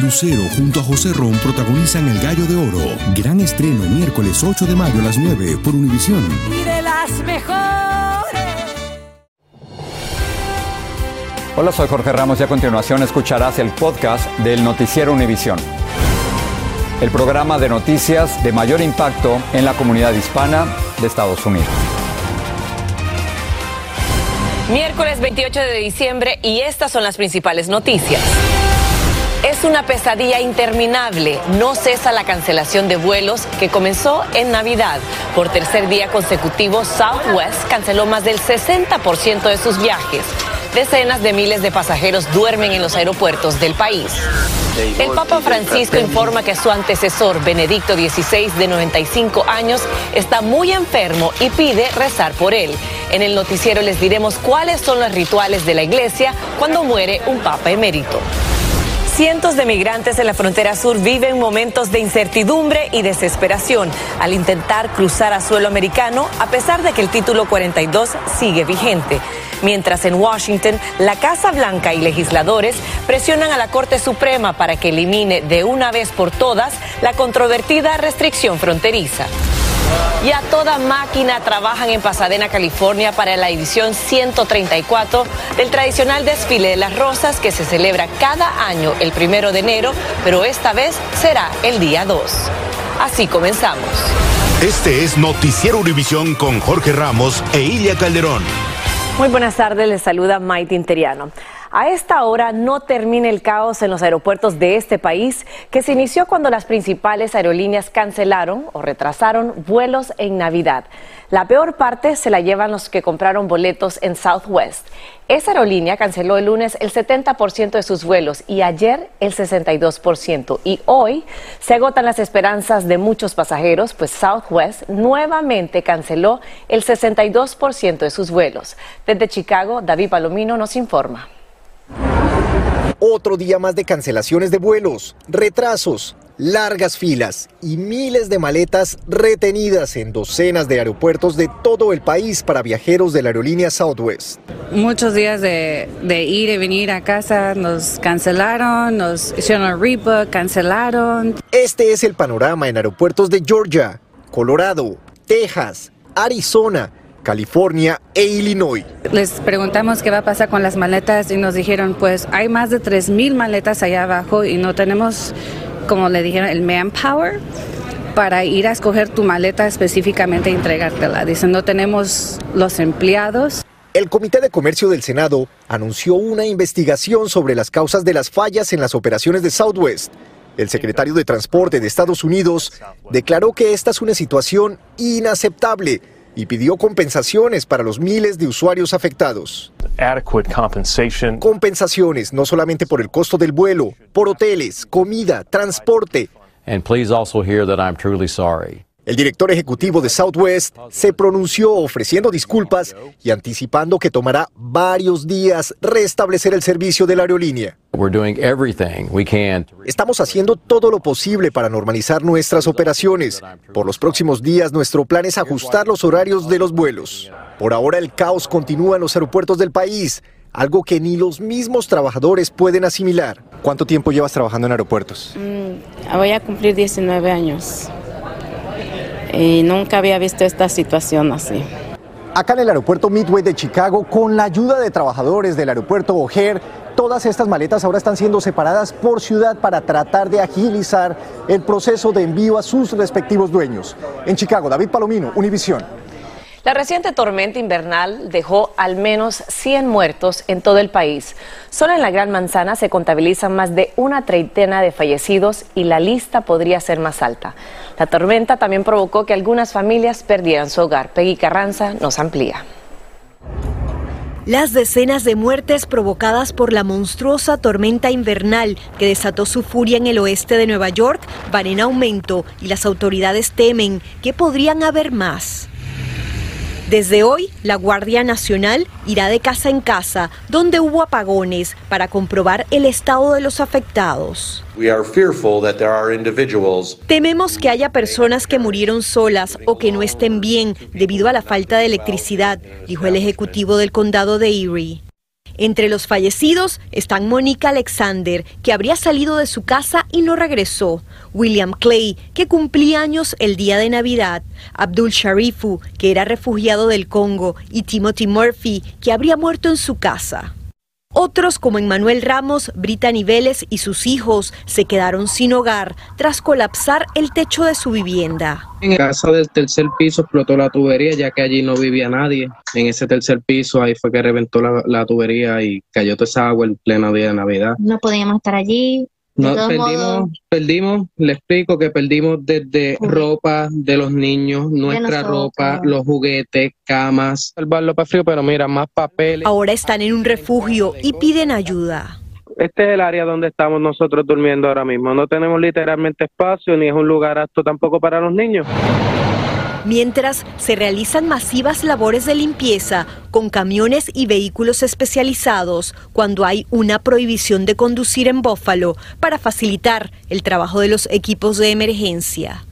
Lucero junto a José Ron protagonizan El Gallo de Oro. Gran estreno miércoles 8 de mayo a las 9 por Univisión. Y de las mejores. Hola, soy Jorge Ramos y a continuación escucharás el podcast del Noticiero Univisión. El programa de noticias de mayor impacto en la comunidad hispana de Estados Unidos. Miércoles 28 de diciembre y estas son las principales noticias. Una pesadilla interminable. No cesa la cancelación de vuelos que comenzó en Navidad. Por tercer día consecutivo, Southwest canceló más del 60% de sus viajes. Decenas de miles de pasajeros duermen en los aeropuertos del país. El Papa Francisco informa que su antecesor, Benedicto XVI, de 95 años, está muy enfermo y pide rezar por él. En el noticiero les diremos cuáles son los rituales de la iglesia cuando muere un Papa emérito. Cientos de migrantes en la frontera sur viven momentos de incertidumbre y desesperación al intentar cruzar a suelo americano a pesar de que el título 42 sigue vigente. Mientras en Washington, la Casa Blanca y legisladores presionan a la Corte Suprema para que elimine de una vez por todas la controvertida restricción fronteriza. Y a toda máquina trabajan en Pasadena, California, para la edición 134 del tradicional desfile de las rosas que se celebra cada año el primero de enero, pero esta vez será el día 2. Así comenzamos. Este es Noticiero Univisión con Jorge Ramos e Ilia Calderón. Muy buenas tardes, les saluda Maite Interiano. A esta hora no termina el caos en los aeropuertos de este país, que se inició cuando las principales aerolíneas cancelaron o retrasaron vuelos en Navidad. La peor parte se la llevan los que compraron boletos en Southwest. Esa aerolínea canceló el lunes el 70% de sus vuelos y ayer el 62%. Y hoy se agotan las esperanzas de muchos pasajeros, pues Southwest nuevamente canceló el 62% de sus vuelos. Desde Chicago, David Palomino nos informa. Otro día más de cancelaciones de vuelos, retrasos, largas filas y miles de maletas retenidas en docenas de aeropuertos de todo el país para viajeros de la aerolínea Southwest. Muchos días de, de ir y venir a casa nos cancelaron, nos hicieron rebook, cancelaron. Este es el panorama en aeropuertos de Georgia, Colorado, Texas, Arizona, California e Illinois. Les preguntamos qué va a pasar con las maletas y nos dijeron, pues hay más de 3.000 maletas allá abajo y no tenemos, como le dijeron, el manpower para ir a escoger tu maleta específicamente e entregártela. Dicen, no tenemos los empleados. El Comité de Comercio del Senado anunció una investigación sobre las causas de las fallas en las operaciones de Southwest. El secretario de Transporte de Estados Unidos declaró que esta es una situación inaceptable y pidió compensaciones para los miles de usuarios afectados. Compensaciones no solamente por el costo del vuelo, por hoteles, comida, transporte. El director ejecutivo de Southwest se pronunció ofreciendo disculpas y anticipando que tomará varios días restablecer el servicio de la aerolínea. Estamos haciendo todo lo posible para normalizar nuestras operaciones. Por los próximos días nuestro plan es ajustar los horarios de los vuelos. Por ahora el caos continúa en los aeropuertos del país, algo que ni los mismos trabajadores pueden asimilar. ¿Cuánto tiempo llevas trabajando en aeropuertos? Mm, voy a cumplir 19 años y nunca había visto esta situación así. Acá en el aeropuerto Midway de Chicago, con la ayuda de trabajadores del aeropuerto O'Hare, todas estas maletas ahora están siendo separadas por ciudad para tratar de agilizar el proceso de envío a sus respectivos dueños. En Chicago, David Palomino, Univisión. La reciente tormenta invernal dejó al menos 100 muertos en todo el país. Solo en la Gran Manzana se contabilizan más de una treintena de fallecidos y la lista podría ser más alta. La tormenta también provocó que algunas familias perdieran su hogar. Peggy Carranza nos amplía. Las decenas de muertes provocadas por la monstruosa tormenta invernal que desató su furia en el oeste de Nueva York van en aumento y las autoridades temen que podrían haber más. Desde hoy, la Guardia Nacional irá de casa en casa donde hubo apagones para comprobar el estado de los afectados. Tememos que haya personas que murieron solas o que no estén bien debido a la falta de electricidad, dijo el ejecutivo del condado de Erie. Entre los fallecidos están Mónica Alexander, que habría salido de su casa y no regresó, William Clay, que cumplía años el día de Navidad, Abdul Sharifu, que era refugiado del Congo, y Timothy Murphy, que habría muerto en su casa. Otros, como Emmanuel Ramos, Brittany Vélez y sus hijos, se quedaron sin hogar tras colapsar el techo de su vivienda. En casa del tercer piso explotó la tubería, ya que allí no vivía nadie. En ese tercer piso ahí fue que reventó la, la tubería y cayó toda esa agua en pleno día de Navidad. No podíamos estar allí, no, perdimos, perdimos, le explico que perdimos desde ropa de los niños, nuestra ropa, los juguetes, camas, salvarlo para frío, pero mira, más papeles. Ahora están en un refugio y piden ayuda. Este es el área donde estamos nosotros durmiendo ahora mismo. No tenemos literalmente espacio ni es un lugar apto tampoco para los niños mientras se realizan masivas labores de limpieza con camiones y vehículos especializados cuando hay una prohibición de conducir en Bófalo para facilitar el trabajo de los equipos de emergencia.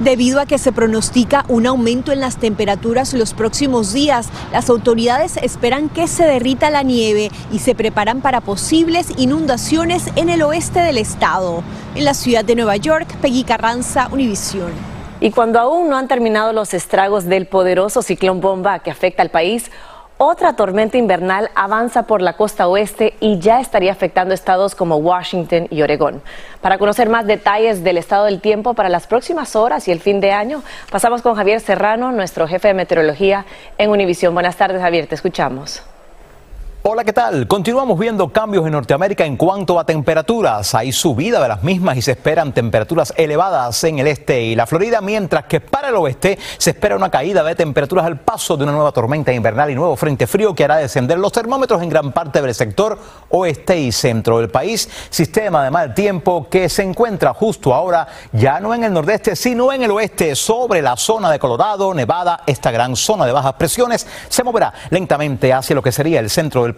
Debido a que se pronostica un aumento en las temperaturas los próximos días, las autoridades esperan que se derrita la nieve y se preparan para posibles inundaciones en el oeste del estado. En la ciudad de Nueva York, Peggy Carranza, Univisión. Y cuando aún no han terminado los estragos del poderoso ciclón bomba que afecta al país, otra tormenta invernal avanza por la costa oeste y ya estaría afectando estados como Washington y Oregón. Para conocer más detalles del estado del tiempo para las próximas horas y el fin de año, pasamos con Javier Serrano, nuestro jefe de meteorología en Univisión. Buenas tardes, Javier, te escuchamos. Hola, ¿qué tal? Continuamos viendo cambios en Norteamérica en cuanto a temperaturas. Hay subida de las mismas y se esperan temperaturas elevadas en el este y la Florida, mientras que para el oeste se espera una caída de temperaturas al paso de una nueva tormenta invernal y nuevo frente frío que hará descender los termómetros en gran parte del sector oeste y centro del país. Sistema de mal tiempo que se encuentra justo ahora ya no en el nordeste, sino en el oeste, sobre la zona de Colorado, Nevada. Esta gran zona de bajas presiones se moverá lentamente hacia lo que sería el centro del país,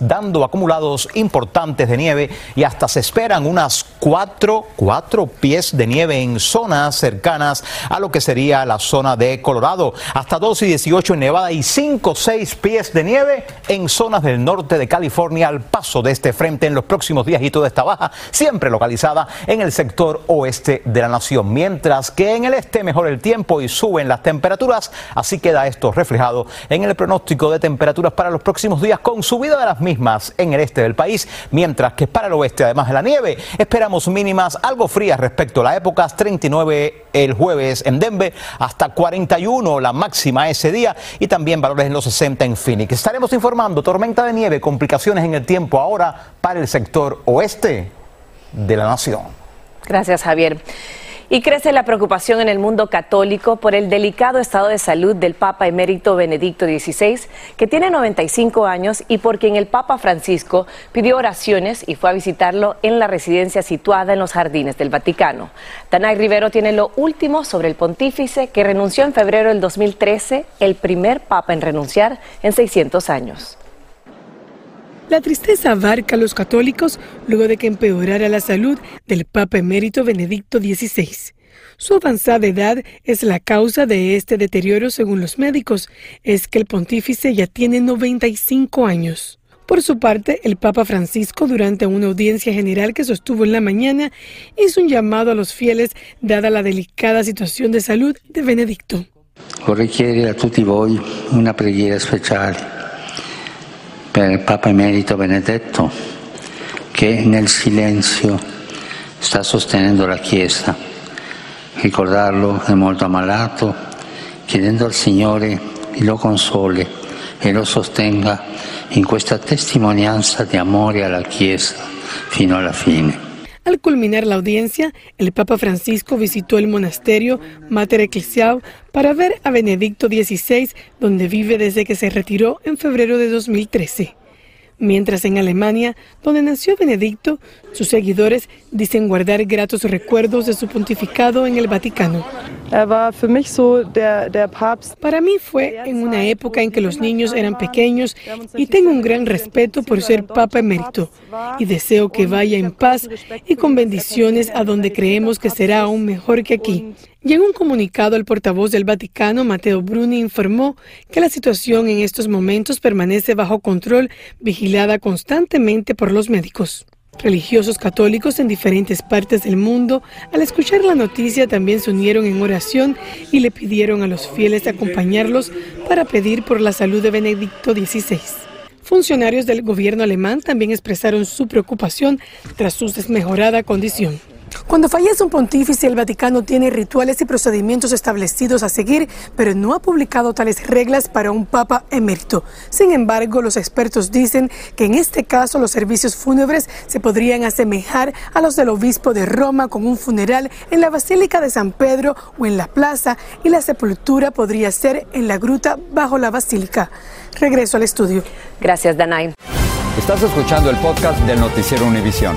dando acumulados importantes de nieve y hasta se esperan unas cuatro, cuatro pies de nieve en zonas cercanas a lo que sería la zona de Colorado, hasta 2 y 18 en Nevada y 5 6 pies de nieve en zonas del norte de California al paso de este frente en los próximos días. Y toda esta baja siempre localizada en el sector oeste de la nación, mientras que en el este mejora el tiempo y suben las temperaturas, así queda esto reflejado en el pronóstico de temperaturas para los próximos días con subida de las mismas en el este del país, mientras que para el oeste, además de la nieve, esperamos mínimas algo frías respecto a la época, 39 el jueves en Denver, hasta 41 la máxima ese día y también valores en los 60 en Phoenix. Estaremos informando tormenta de nieve, complicaciones en el tiempo ahora para el sector oeste de la nación. Gracias, Javier. Y crece la preocupación en el mundo católico por el delicado estado de salud del Papa emérito Benedicto XVI, que tiene 95 años y por quien el Papa Francisco pidió oraciones y fue a visitarlo en la residencia situada en los jardines del Vaticano. Tanay Rivero tiene lo último sobre el pontífice que renunció en febrero del 2013, el primer Papa en renunciar en 600 años. La tristeza abarca a los católicos luego de que empeorara la salud del Papa emérito Benedicto XVI. Su avanzada edad es la causa de este deterioro según los médicos. Es que el pontífice ya tiene 95 años. Por su parte, el Papa Francisco, durante una audiencia general que sostuvo en la mañana, hizo un llamado a los fieles dada la delicada situación de salud de Benedicto. Chiedere a tutti voi una preghiera speciale per Papa Emerito Benedetto che nel silenzio sta sostenendo la Chiesa. Ricordarlo è molto ammalato, chiedendo al Signore lo console e lo sostenga in questa testimonianza di amore alla Chiesa fino alla fine. Al culminar la audiencia, el Papa Francisco visitó el monasterio Mater Ecclesiae para ver a Benedicto XVI, donde vive desde que se retiró en febrero de 2013. Mientras en Alemania, donde nació Benedicto, sus seguidores dicen guardar gratos recuerdos de su pontificado en el Vaticano. Para mí fue en una época en que los niños eran pequeños y tengo un gran respeto por ser Papa emérito y deseo que vaya en paz y con bendiciones a donde creemos que será aún mejor que aquí. Y en un comunicado, el portavoz del Vaticano, Matteo Bruni, informó que la situación en estos momentos permanece bajo control, vigilada constantemente por los médicos. Religiosos católicos en diferentes partes del mundo, al escuchar la noticia, también se unieron en oración y le pidieron a los fieles acompañarlos para pedir por la salud de Benedicto XVI. Funcionarios del gobierno alemán también expresaron su preocupación tras su desmejorada condición. Cuando fallece un pontífice, el Vaticano tiene rituales y procedimientos establecidos a seguir, pero no ha publicado tales reglas para un papa emérito. Sin embargo, los expertos dicen que en este caso los servicios fúnebres se podrían asemejar a los del obispo de Roma con un funeral en la Basílica de San Pedro o en la plaza y la sepultura podría ser en la gruta bajo la basílica. Regreso al estudio. Gracias, Danay. Estás escuchando el podcast del noticiero Univisión.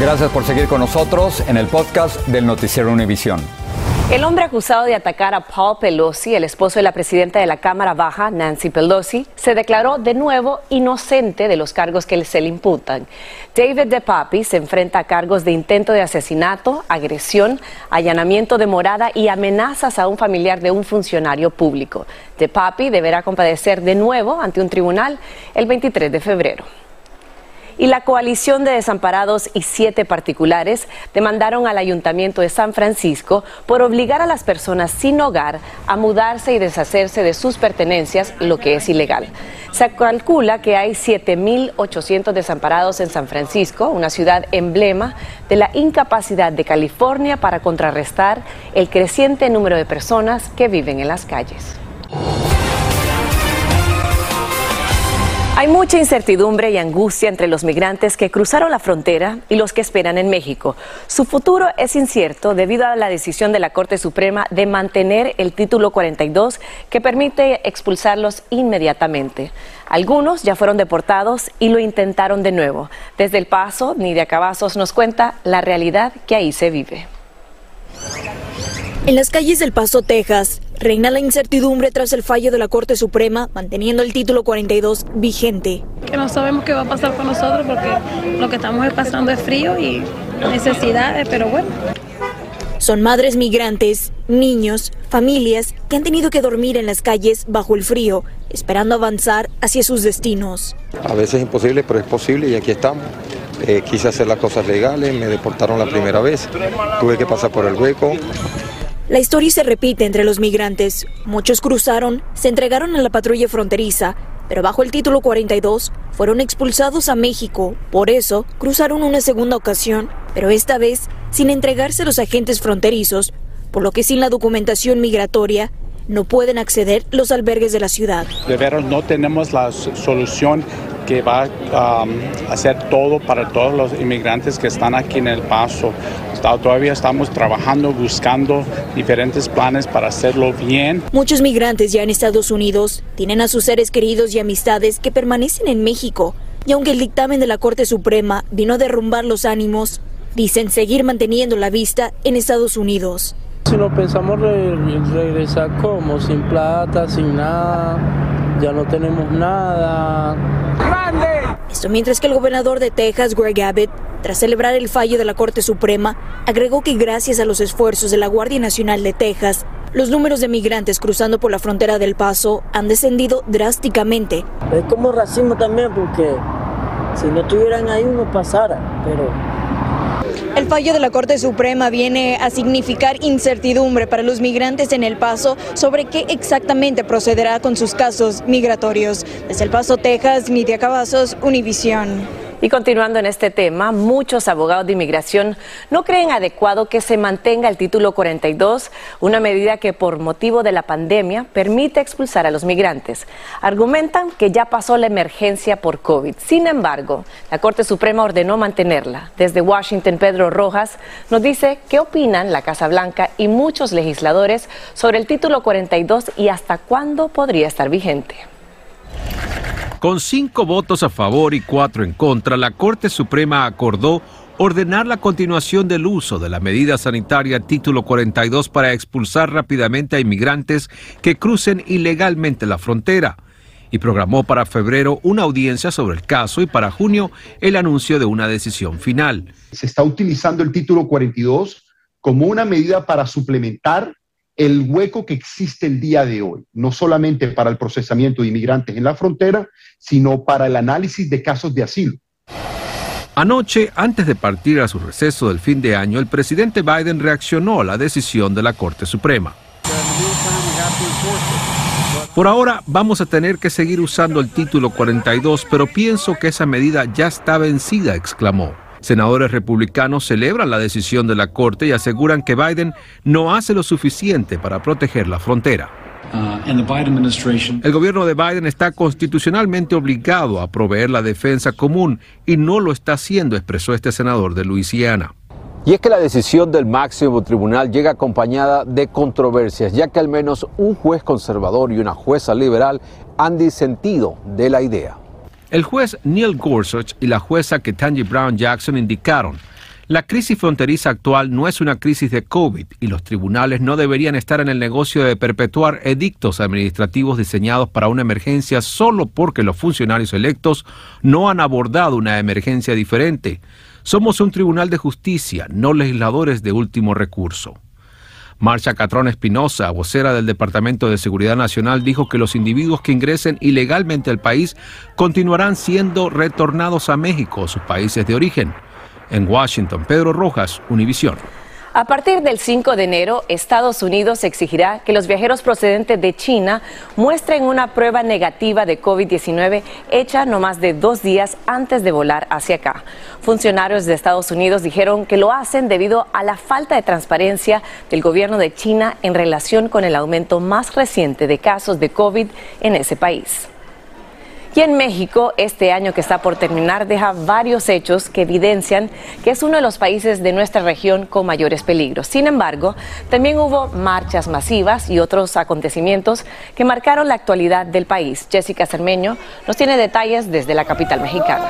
Gracias por seguir con nosotros en el podcast del Noticiero Univisión. El hombre acusado de atacar a Paul Pelosi, el esposo de la presidenta de la Cámara Baja, Nancy Pelosi, se declaró de nuevo inocente de los cargos que se le imputan. David DePapi se enfrenta a cargos de intento de asesinato, agresión, allanamiento de morada y amenazas a un familiar de un funcionario público. DePapi deberá compadecer de nuevo ante un tribunal el 23 de febrero y la coalición de desamparados y siete particulares demandaron al ayuntamiento de San Francisco por obligar a las personas sin hogar a mudarse y deshacerse de sus pertenencias, lo que es ilegal. Se calcula que hay 7.800 desamparados en San Francisco, una ciudad emblema de la incapacidad de California para contrarrestar el creciente número de personas que viven en las calles. Hay mucha incertidumbre y angustia entre los migrantes que cruzaron la frontera y los que esperan en México. Su futuro es incierto debido a la decisión de la Corte Suprema de mantener el título 42 que permite expulsarlos inmediatamente. Algunos ya fueron deportados y lo intentaron de nuevo. Desde El Paso, Nidia Cavazos nos cuenta la realidad que ahí se vive. En las calles del Paso, Texas, reina la incertidumbre tras el fallo de la Corte Suprema, manteniendo el título 42 vigente. Que no sabemos qué va a pasar con nosotros porque lo que estamos pasando es frío y necesidades, pero bueno. Son madres migrantes, niños, familias que han tenido que dormir en las calles bajo el frío, esperando avanzar hacia sus destinos. A veces es imposible, pero es posible y aquí estamos. Eh, quise hacer las cosas legales, me deportaron la primera vez, tuve que pasar por el hueco, la historia se repite entre los migrantes. Muchos cruzaron, se entregaron a la patrulla fronteriza, pero bajo el título 42 fueron expulsados a México. Por eso cruzaron una segunda ocasión, pero esta vez sin entregarse a los agentes fronterizos, por lo que sin la documentación migratoria no pueden acceder los albergues de la ciudad. De veras no tenemos la solución que va a hacer todo para todos los inmigrantes que están aquí en El Paso. Todavía estamos trabajando, buscando diferentes planes para hacerlo bien. Muchos migrantes ya en Estados Unidos tienen a sus seres queridos y amistades que permanecen en México. Y aunque el dictamen de la Corte Suprema vino a derrumbar los ánimos, dicen seguir manteniendo la vista en Estados Unidos. Si no pensamos regresar como sin plata, sin nada, ya no tenemos nada. Mientras que el gobernador de Texas, Greg Abbott, tras celebrar el fallo de la Corte Suprema, agregó que gracias a los esfuerzos de la Guardia Nacional de Texas, los números de migrantes cruzando por la frontera del Paso han descendido drásticamente. Es como racismo también porque si no estuvieran ahí uno pasara, pero el fallo de la Corte Suprema viene a significar incertidumbre para los migrantes en El Paso sobre qué exactamente procederá con sus casos migratorios. Desde El Paso, Texas, Nidia Cavazos, Univisión. Y continuando en este tema, muchos abogados de inmigración no creen adecuado que se mantenga el título 42, una medida que por motivo de la pandemia permite expulsar a los migrantes. Argumentan que ya pasó la emergencia por COVID. Sin embargo, la Corte Suprema ordenó mantenerla. Desde Washington, Pedro Rojas nos dice qué opinan la Casa Blanca y muchos legisladores sobre el título 42 y hasta cuándo podría estar vigente. Con cinco votos a favor y cuatro en contra, la Corte Suprema acordó ordenar la continuación del uso de la medida sanitaria título 42 para expulsar rápidamente a inmigrantes que crucen ilegalmente la frontera y programó para febrero una audiencia sobre el caso y para junio el anuncio de una decisión final. Se está utilizando el título 42 como una medida para suplementar el hueco que existe el día de hoy, no solamente para el procesamiento de inmigrantes en la frontera, sino para el análisis de casos de asilo. Anoche, antes de partir a su receso del fin de año, el presidente Biden reaccionó a la decisión de la Corte Suprema. Por ahora vamos a tener que seguir usando el título 42, pero pienso que esa medida ya está vencida, exclamó. Senadores republicanos celebran la decisión de la Corte y aseguran que Biden no hace lo suficiente para proteger la frontera. Uh, El gobierno de Biden está constitucionalmente obligado a proveer la defensa común y no lo está haciendo, expresó este senador de Luisiana. Y es que la decisión del máximo tribunal llega acompañada de controversias, ya que al menos un juez conservador y una jueza liberal han disentido de la idea. El juez Neil Gorsuch y la jueza Ketanji Brown Jackson indicaron, la crisis fronteriza actual no es una crisis de COVID y los tribunales no deberían estar en el negocio de perpetuar edictos administrativos diseñados para una emergencia solo porque los funcionarios electos no han abordado una emergencia diferente. Somos un tribunal de justicia, no legisladores de último recurso. Marcia Catrón Espinosa, vocera del Departamento de Seguridad Nacional, dijo que los individuos que ingresen ilegalmente al país continuarán siendo retornados a México, sus países de origen. En Washington, Pedro Rojas, Univisión. A partir del 5 de enero, Estados Unidos exigirá que los viajeros procedentes de China muestren una prueba negativa de COVID-19 hecha no más de dos días antes de volar hacia acá. Funcionarios de Estados Unidos dijeron que lo hacen debido a la falta de transparencia del gobierno de China en relación con el aumento más reciente de casos de COVID en ese país. Y en México, este año que está por terminar deja varios hechos que evidencian que es uno de los países de nuestra región con mayores peligros. Sin embargo, también hubo marchas masivas y otros acontecimientos que marcaron la actualidad del país. Jessica Cermeño nos tiene detalles desde la capital mexicana.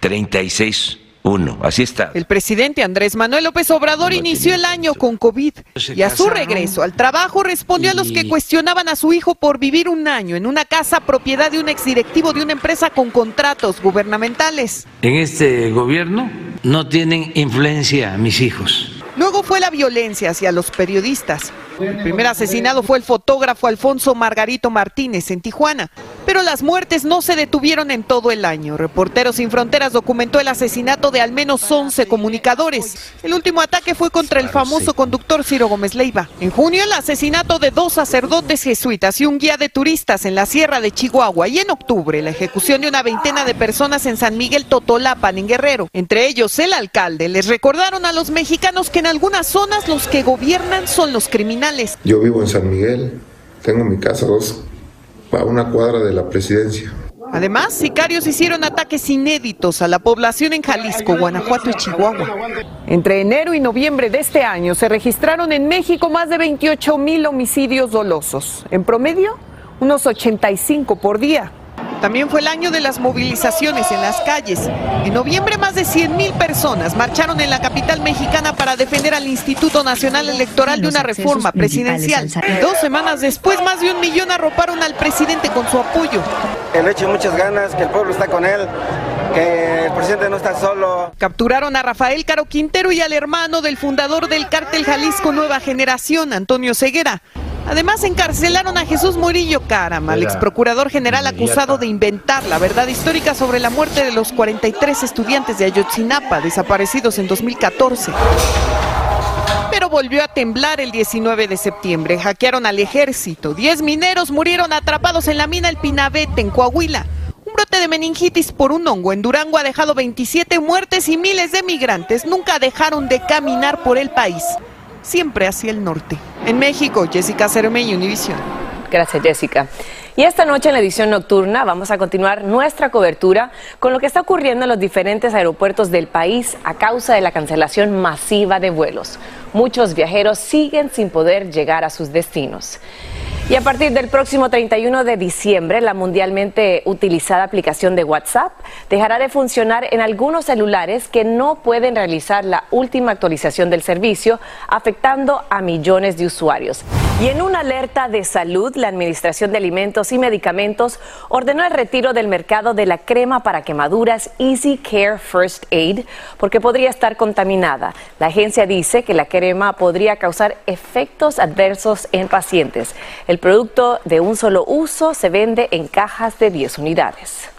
36 uno, así está. El presidente Andrés Manuel López Obrador inició el año con COVID y a su regreso al trabajo respondió a los que cuestionaban a su hijo por vivir un año en una casa propiedad de un exdirectivo de una empresa con contratos gubernamentales. En este gobierno no tienen influencia mis hijos. Luego fue la violencia hacia los periodistas. El primer asesinado fue el fotógrafo Alfonso Margarito Martínez en Tijuana Pero las muertes no se detuvieron en todo el año. Reporteros Sin Fronteras documentó el asesinato de al menos 11 comunicadores. El último ataque fue contra el famoso conductor Ciro Gómez Leiva. En junio, el asesinato de dos sacerdotes jesuitas y un guía de turistas en la sierra de Chihuahua. Y en octubre, la ejecución de una veintena de personas en San Miguel Totolapan, en Guerrero. Entre ellos, el alcalde. Les recordaron a los mexicanos que en algunas zonas los que gobiernan son los criminales. Yo vivo en San Miguel, tengo mi casa dos a una cuadra de la presidencia. Además, sicarios hicieron ataques inéditos a la población en Jalisco, Guanajuato y Chihuahua. Entre enero y noviembre de este año se registraron en México más de 28 mil homicidios dolosos. En promedio, unos 85 por día. También fue el año de las movilizaciones en las calles. En noviembre más de 100 mil personas marcharon en la capital mexicana para defender al Instituto Nacional Electoral de una reforma presidencial. Y dos semanas después más de un millón arroparon al presidente con su apoyo. Que le eche muchas ganas, que el pueblo está con él, que el presidente no está solo. Capturaron a Rafael Caro Quintero y al hermano del fundador del cártel Jalisco Nueva Generación, Antonio Ceguera. Además, encarcelaron a Jesús Murillo Carama, el ex procurador general acusado de inventar la verdad histórica sobre la muerte de los 43 estudiantes de Ayotzinapa desaparecidos en 2014. Pero volvió a temblar el 19 de septiembre. Hackearon al ejército. Diez mineros murieron atrapados en la mina El Pinabete, en Coahuila. Un brote de meningitis por un hongo en Durango ha dejado 27 muertes y miles de migrantes nunca dejaron de caminar por el país siempre hacia el norte. En México, Jessica Cermey, Univision. Gracias, Jessica. Y esta noche en la edición nocturna vamos a continuar nuestra cobertura con lo que está ocurriendo en los diferentes aeropuertos del país a causa de la cancelación masiva de vuelos. Muchos viajeros siguen sin poder llegar a sus destinos. Y a partir del próximo 31 de diciembre, la mundialmente utilizada aplicación de WhatsApp dejará de funcionar en algunos celulares que no pueden realizar la última actualización del servicio, afectando a millones de usuarios. Y en una alerta de salud, la Administración de Alimentos y Medicamentos ordenó el retiro del mercado de la crema para quemaduras Easy Care First Aid porque podría estar contaminada. La agencia dice que la crema podría causar efectos adversos en pacientes. El producto de un solo uso se vende en cajas de 10 unidades.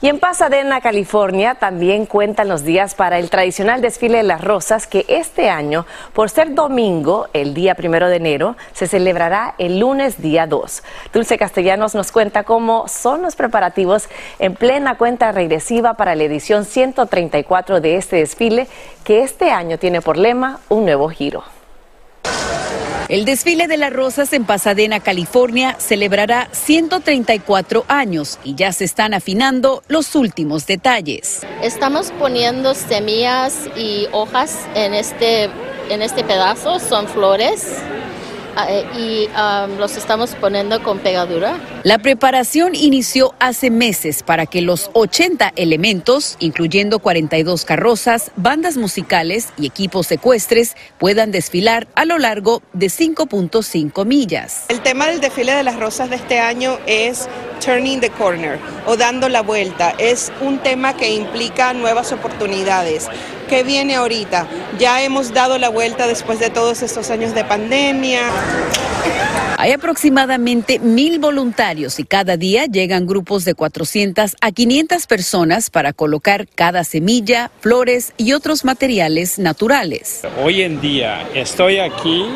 Y en Pasadena, California, también cuentan los días para el tradicional desfile de las rosas que este año, por ser domingo, el día primero de enero, se celebrará el lunes día 2. Dulce Castellanos nos cuenta cómo son los preparativos en plena cuenta regresiva para la edición 134 de este desfile que este año tiene por lema un nuevo giro. El desfile de las rosas en Pasadena, California, celebrará 134 años y ya se están afinando los últimos detalles. Estamos poniendo semillas y hojas en este, en este pedazo, son flores Ah, eh, y los estamos poniendo con pegadura. La preparación inició hace meses para que los 80 elementos, incluyendo 42 carrozas, bandas musicales y equipos secuestres, puedan desfilar a lo largo de 5.5 millas. El tema del desfile de las rosas de este año es Turning the Corner o dando la vuelta. Es un tema que implica nuevas oportunidades. ¿Qué viene ahorita? Ya hemos dado la vuelta después de todos estos años de pandemia. Hay aproximadamente mil voluntarios y cada día llegan grupos de 400 a 500 personas para colocar cada semilla, flores y otros materiales naturales. Hoy en día estoy aquí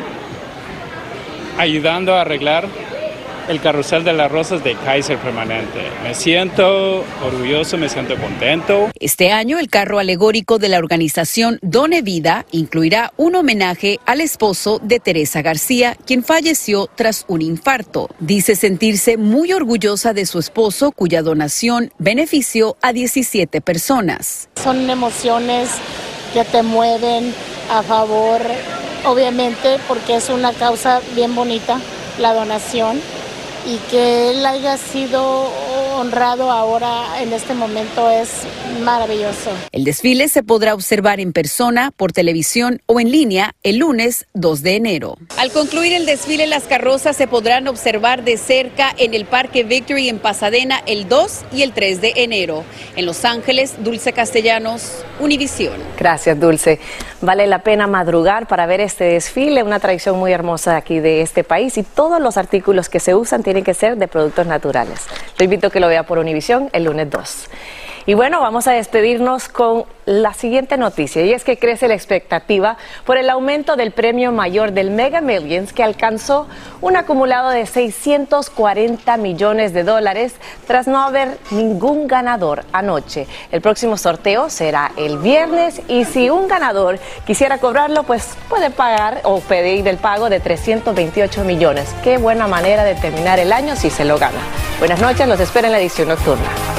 ayudando a arreglar el carrusel de las rosas de Kaiser Permanente. Me siento orgulloso, me siento contento. Este año el carro alegórico de la organización Done Vida incluirá un homenaje al esposo de Teresa García, quien falleció tras un infarto. Dice sentirse muy orgullosa de su esposo, cuya donación benefició a 17 personas. Son emociones que te mueven a favor, obviamente, porque es una causa bien bonita, la donación y que él haya sido honrado ahora en este momento es maravilloso. El desfile se podrá observar en persona, por televisión o en línea el lunes 2 de enero. Al concluir el desfile, las carrozas se podrán observar de cerca en el Parque Victory en Pasadena el 2 y el 3 de enero. En Los Ángeles, Dulce Castellanos, Univisión. Gracias, Dulce. Vale la pena madrugar para ver este desfile, una tradición muy hermosa aquí de este país y todos los artículos que se usan tienen que ser de productos naturales. Lo invito a que lo vea por Univisión el lunes 2. Y bueno, vamos a despedirnos con la siguiente noticia, y es que crece la expectativa por el aumento del premio mayor del Mega Millions, que alcanzó un acumulado de 640 millones de dólares tras no haber ningún ganador anoche. El próximo sorteo será el viernes y si un ganador quisiera cobrarlo, pues puede pagar o pedir el pago de 328 millones. Qué buena manera de terminar el año si se lo gana. Buenas noches, los espero en la edición nocturna.